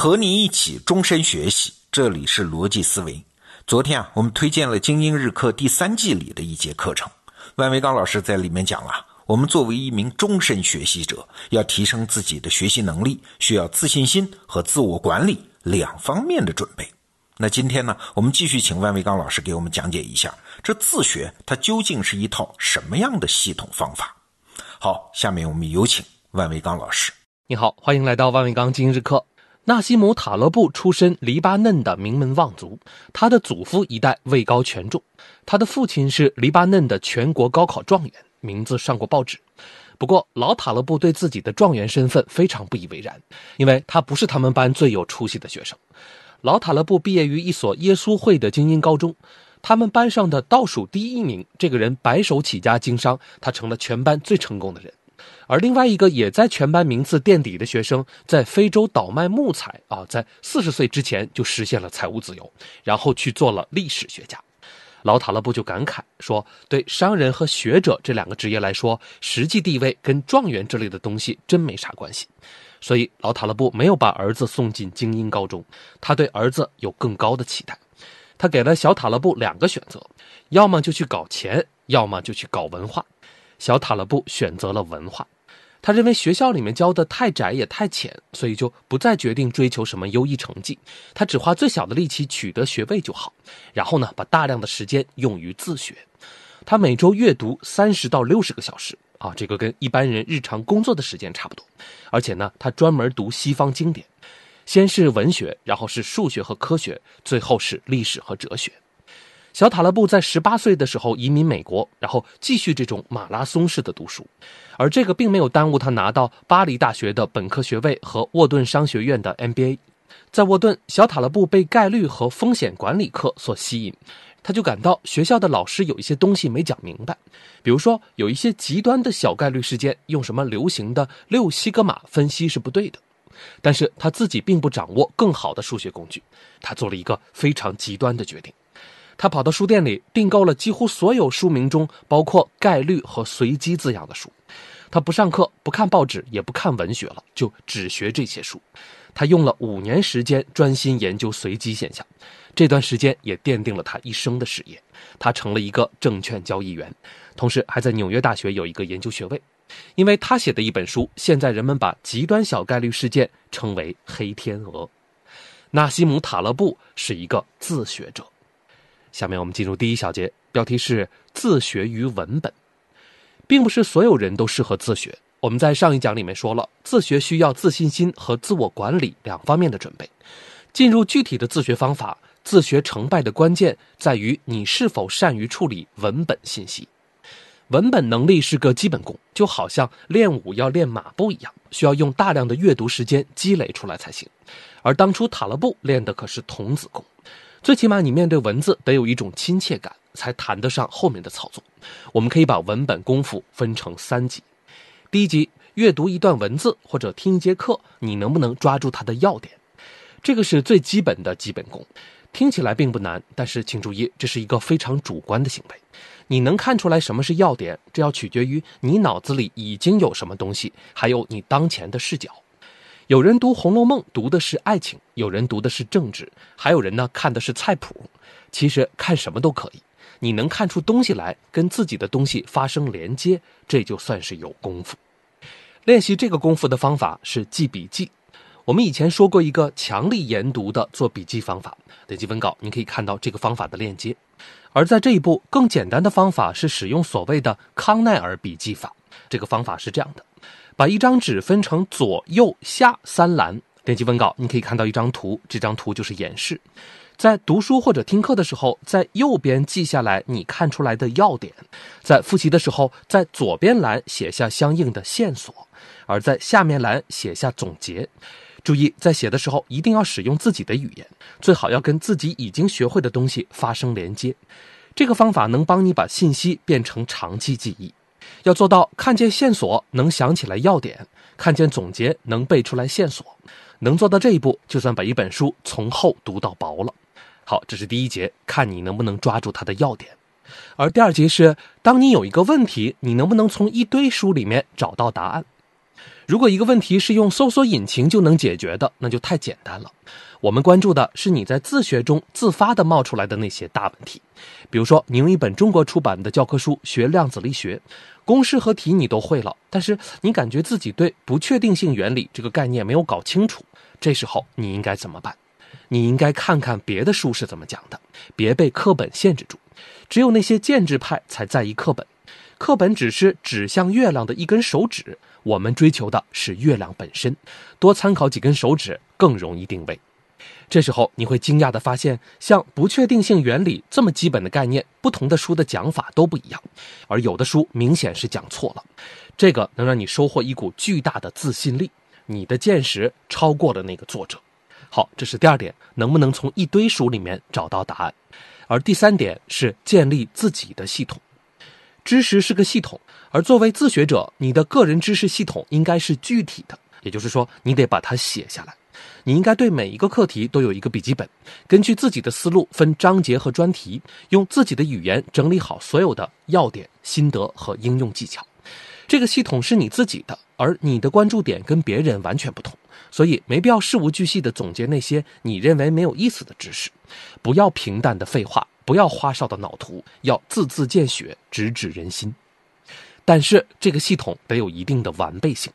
和你一起终身学习，这里是逻辑思维。昨天啊，我们推荐了精英日课第三季里的一节课程，万维刚老师在里面讲了，我们作为一名终身学习者，要提升自己的学习能力，需要自信心和自我管理两方面的准备。那今天呢，我们继续请万维刚老师给我们讲解一下，这自学它究竟是一套什么样的系统方法？好，下面我们有请万维刚老师。你好，欢迎来到万维刚精英日课。纳西姆·塔勒布出身黎巴嫩的名门望族，他的祖父一代位高权重，他的父亲是黎巴嫩的全国高考状元，名字上过报纸。不过，老塔勒布对自己的状元身份非常不以为然，因为他不是他们班最有出息的学生。老塔勒布毕业于一所耶稣会的精英高中，他们班上的倒数第一名，这个人白手起家经商，他成了全班最成功的人。而另外一个也在全班名次垫底的学生，在非洲倒卖木材啊，在四十岁之前就实现了财务自由，然后去做了历史学家。老塔勒布就感慨说：“对商人和学者这两个职业来说，实际地位跟状元之类的东西真没啥关系。”所以老塔勒布没有把儿子送进精英高中，他对儿子有更高的期待。他给了小塔勒布两个选择：要么就去搞钱，要么就去搞文化。小塔勒布选择了文化。他认为学校里面教的太窄也太浅，所以就不再决定追求什么优异成绩。他只花最小的力气取得学位就好，然后呢，把大量的时间用于自学。他每周阅读三十到六十个小时啊，这个跟一般人日常工作的时间差不多。而且呢，他专门读西方经典，先是文学，然后是数学和科学，最后是历史和哲学。小塔勒布在十八岁的时候移民美国，然后继续这种马拉松式的读书，而这个并没有耽误他拿到巴黎大学的本科学位和沃顿商学院的 MBA。在沃顿，小塔勒布被概率和风险管理课所吸引，他就感到学校的老师有一些东西没讲明白，比如说有一些极端的小概率事件，用什么流行的六西格玛分析是不对的。但是他自己并不掌握更好的数学工具，他做了一个非常极端的决定。他跑到书店里订购了几乎所有书名中包括概率和随机字样的书。他不上课，不看报纸，也不看文学了，就只学这些书。他用了五年时间专心研究随机现象，这段时间也奠定了他一生的事业。他成了一个证券交易员，同时还在纽约大学有一个研究学位。因为他写的一本书，现在人们把极端小概率事件称为“黑天鹅”。纳西姆·塔勒布是一个自学者。下面我们进入第一小节，标题是“自学于文本”，并不是所有人都适合自学。我们在上一讲里面说了，自学需要自信心和自我管理两方面的准备。进入具体的自学方法，自学成败的关键在于你是否善于处理文本信息。文本能力是个基本功，就好像练武要练马步一样，需要用大量的阅读时间积累出来才行。而当初塔勒布练的可是童子功。最起码，你面对文字得有一种亲切感，才谈得上后面的操作。我们可以把文本功夫分成三级。第一级，阅读一段文字或者听一节课，你能不能抓住它的要点？这个是最基本的基本功，听起来并不难，但是请注意，这是一个非常主观的行为。你能看出来什么是要点，这要取决于你脑子里已经有什么东西，还有你当前的视角。有人读《红楼梦》读的是爱情，有人读的是政治，还有人呢看的是菜谱。其实看什么都可以，你能看出东西来，跟自己的东西发生连接，这就算是有功夫。练习这个功夫的方法是记笔记。我们以前说过一个强力研读的做笔记方法，点击文稿你可以看到这个方法的链接。而在这一步，更简单的方法是使用所谓的康奈尔笔记法。这个方法是这样的。把一张纸分成左右下三栏，点击文稿，你可以看到一张图，这张图就是演示。在读书或者听课的时候，在右边记下来你看出来的要点；在复习的时候，在左边栏写下相应的线索，而在下面栏写下总结。注意，在写的时候一定要使用自己的语言，最好要跟自己已经学会的东西发生连接。这个方法能帮你把信息变成长期记忆。要做到看见线索能想起来要点，看见总结能背出来线索，能做到这一步，就算把一本书从厚读到薄了。好，这是第一节，看你能不能抓住它的要点。而第二节是，当你有一个问题，你能不能从一堆书里面找到答案？如果一个问题是用搜索引擎就能解决的，那就太简单了。我们关注的是你在自学中自发的冒出来的那些大问题，比如说你用一本中国出版的教科书学量子力学，公式和题你都会了，但是你感觉自己对不确定性原理这个概念没有搞清楚，这时候你应该怎么办？你应该看看别的书是怎么讲的，别被课本限制住。只有那些建制派才在意课本，课本只是指向月亮的一根手指，我们追求的是月亮本身。多参考几根手指更容易定位。这时候你会惊讶地发现，像不确定性原理这么基本的概念，不同的书的讲法都不一样，而有的书明显是讲错了。这个能让你收获一股巨大的自信力，你的见识超过了那个作者。好，这是第二点，能不能从一堆书里面找到答案？而第三点是建立自己的系统。知识是个系统，而作为自学者，你的个人知识系统应该是具体的，也就是说，你得把它写下来。你应该对每一个课题都有一个笔记本，根据自己的思路分章节和专题，用自己的语言整理好所有的要点、心得和应用技巧。这个系统是你自己的，而你的关注点跟别人完全不同，所以没必要事无巨细地总结那些你认为没有意思的知识，不要平淡的废话，不要花哨的脑图，要字字见血，直指人心。但是这个系统得有一定的完备性。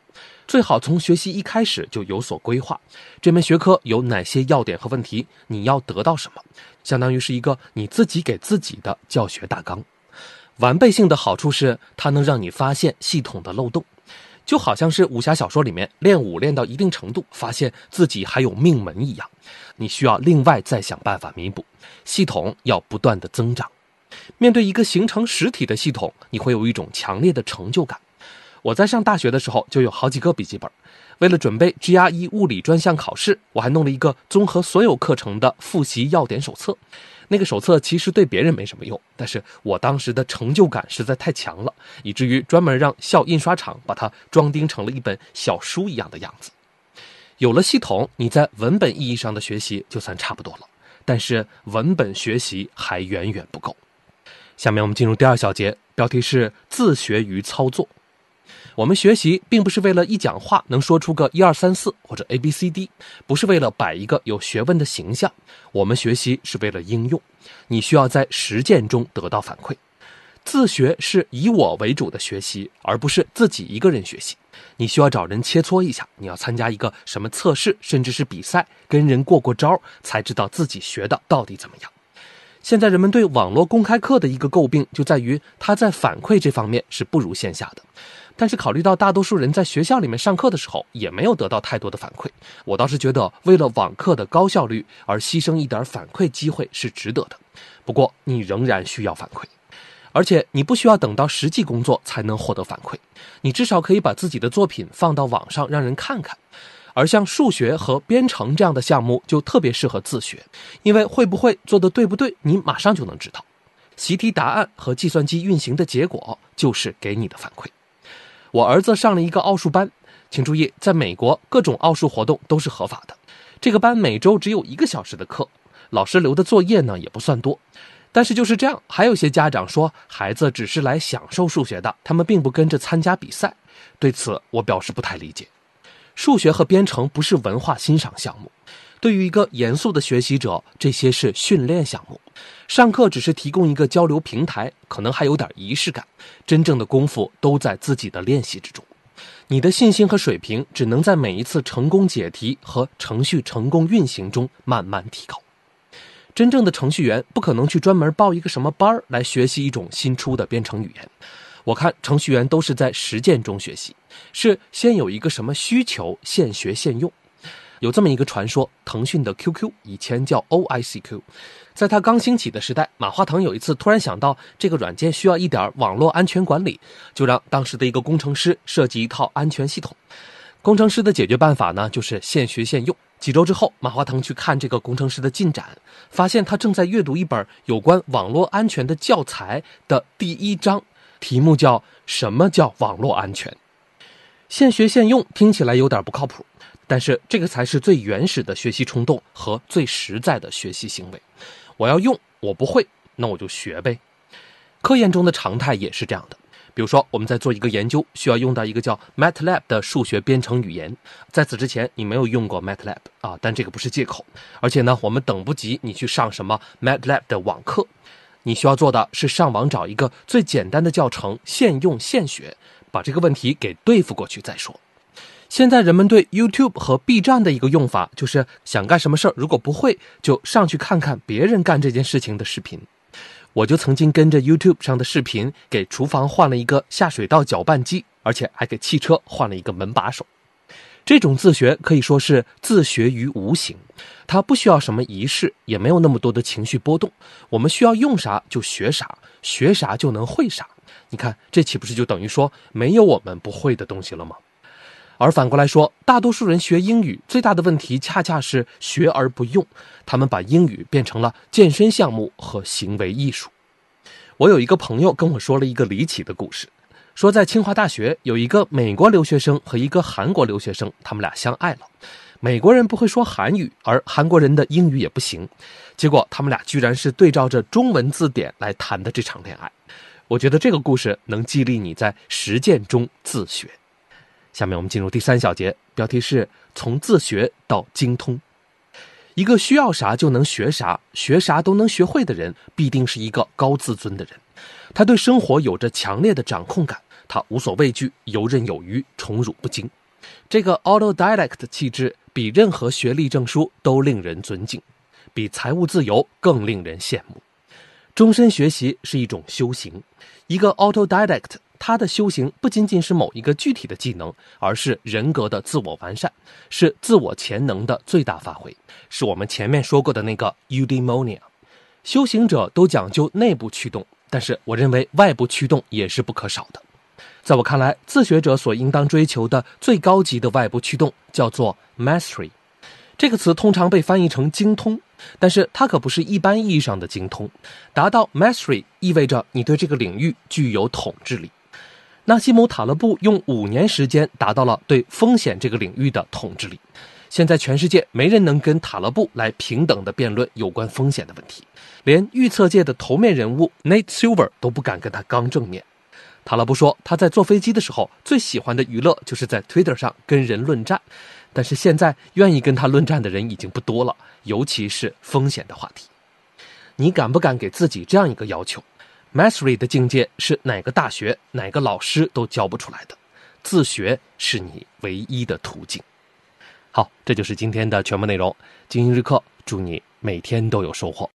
最好从学习一开始就有所规划，这门学科有哪些要点和问题，你要得到什么，相当于是一个你自己给自己的教学大纲。完备性的好处是，它能让你发现系统的漏洞，就好像是武侠小说里面练武练到一定程度，发现自己还有命门一样，你需要另外再想办法弥补。系统要不断的增长，面对一个形成实体的系统，你会有一种强烈的成就感。我在上大学的时候就有好几个笔记本，为了准备 GRE 物理专项考试，我还弄了一个综合所有课程的复习要点手册。那个手册其实对别人没什么用，但是我当时的成就感实在太强了，以至于专门让校印刷厂把它装订成了一本小书一样的样子。有了系统，你在文本意义上的学习就算差不多了，但是文本学习还远远不够。下面我们进入第二小节，标题是自学与操作。我们学习并不是为了一讲话能说出个一二三四或者 A B C D，不是为了摆一个有学问的形象。我们学习是为了应用，你需要在实践中得到反馈。自学是以我为主的学习，而不是自己一个人学习。你需要找人切磋一下，你要参加一个什么测试，甚至是比赛，跟人过过招，才知道自己学的到底怎么样。现在人们对网络公开课的一个诟病就在于，它在反馈这方面是不如线下的。但是考虑到大多数人在学校里面上课的时候也没有得到太多的反馈，我倒是觉得为了网课的高效率而牺牲一点反馈机会是值得的。不过你仍然需要反馈，而且你不需要等到实际工作才能获得反馈，你至少可以把自己的作品放到网上让人看看。而像数学和编程这样的项目就特别适合自学，因为会不会做的对不对，你马上就能知道。习题答案和计算机运行的结果就是给你的反馈。我儿子上了一个奥数班，请注意，在美国各种奥数活动都是合法的。这个班每周只有一个小时的课，老师留的作业呢也不算多。但是就是这样，还有些家长说孩子只是来享受数学的，他们并不跟着参加比赛。对此我表示不太理解。数学和编程不是文化欣赏项目，对于一个严肃的学习者，这些是训练项目。上课只是提供一个交流平台，可能还有点仪式感。真正的功夫都在自己的练习之中。你的信心和水平只能在每一次成功解题和程序成功运行中慢慢提高。真正的程序员不可能去专门报一个什么班儿来学习一种新出的编程语言。我看程序员都是在实践中学习，是先有一个什么需求，现学现用。有这么一个传说，腾讯的 QQ 以前叫 OICQ，在它刚兴起的时代，马化腾有一次突然想到这个软件需要一点网络安全管理，就让当时的一个工程师设计一套安全系统。工程师的解决办法呢，就是现学现用。几周之后，马化腾去看这个工程师的进展，发现他正在阅读一本有关网络安全的教材的第一章，题目叫《什么叫网络安全》。现学现用听起来有点不靠谱。但是这个才是最原始的学习冲动和最实在的学习行为。我要用，我不会，那我就学呗。科研中的常态也是这样的。比如说，我们在做一个研究，需要用到一个叫 MATLAB 的数学编程语言。在此之前，你没有用过 MATLAB 啊，但这个不是借口。而且呢，我们等不及你去上什么 MATLAB 的网课，你需要做的是上网找一个最简单的教程，现用现学，把这个问题给对付过去再说。现在人们对 YouTube 和 B 站的一个用法，就是想干什么事儿，如果不会，就上去看看别人干这件事情的视频。我就曾经跟着 YouTube 上的视频，给厨房换了一个下水道搅拌机，而且还给汽车换了一个门把手。这种自学可以说是自学于无形，它不需要什么仪式，也没有那么多的情绪波动。我们需要用啥就学啥，学啥就能会啥。你看，这岂不是就等于说没有我们不会的东西了吗？而反过来说，大多数人学英语最大的问题，恰恰是学而不用。他们把英语变成了健身项目和行为艺术。我有一个朋友跟我说了一个离奇的故事，说在清华大学有一个美国留学生和一个韩国留学生，他们俩相爱了。美国人不会说韩语，而韩国人的英语也不行，结果他们俩居然是对照着中文字典来谈的这场恋爱。我觉得这个故事能激励你在实践中自学。下面我们进入第三小节，标题是从自学到精通。一个需要啥就能学啥、学啥都能学会的人，必定是一个高自尊的人。他对生活有着强烈的掌控感，他无所畏惧、游刃有余、宠辱不惊。这个 autodidact 气质，比任何学历证书都令人尊敬，比财务自由更令人羡慕。终身学习是一种修行，一个 autodidact。他的修行不仅仅是某一个具体的技能，而是人格的自我完善，是自我潜能的最大发挥，是我们前面说过的那个 eudaimonia。修行者都讲究内部驱动，但是我认为外部驱动也是不可少的。在我看来，自学者所应当追求的最高级的外部驱动叫做 mastery。这个词通常被翻译成精通，但是它可不是一般意义上的精通。达到 mastery 意味着你对这个领域具有统治力。纳西姆·塔勒布用五年时间达到了对风险这个领域的统治力。现在全世界没人能跟塔勒布来平等的辩论有关风险的问题，连预测界的头面人物 Nate Silver 都不敢跟他刚正面。塔勒布说，他在坐飞机的时候最喜欢的娱乐就是在 Twitter 上跟人论战，但是现在愿意跟他论战的人已经不多了，尤其是风险的话题。你敢不敢给自己这样一个要求？Mastery 的境界是哪个大学、哪个老师都教不出来的，自学是你唯一的途径。好，这就是今天的全部内容。精英日课，祝你每天都有收获。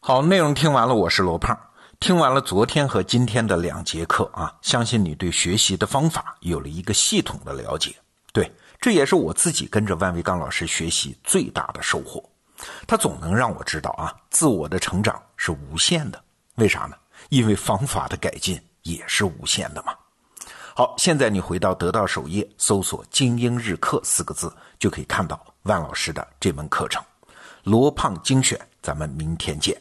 好，内容听完了，我是罗胖。听完了昨天和今天的两节课啊，相信你对学习的方法有了一个系统的了解。这也是我自己跟着万维刚老师学习最大的收获。他总能让我知道啊，自我的成长是无限的。为啥呢？因为方法的改进也是无限的嘛。好，现在你回到得到首页，搜索“精英日课”四个字，就可以看到万老师的这门课程《罗胖精选》。咱们明天见。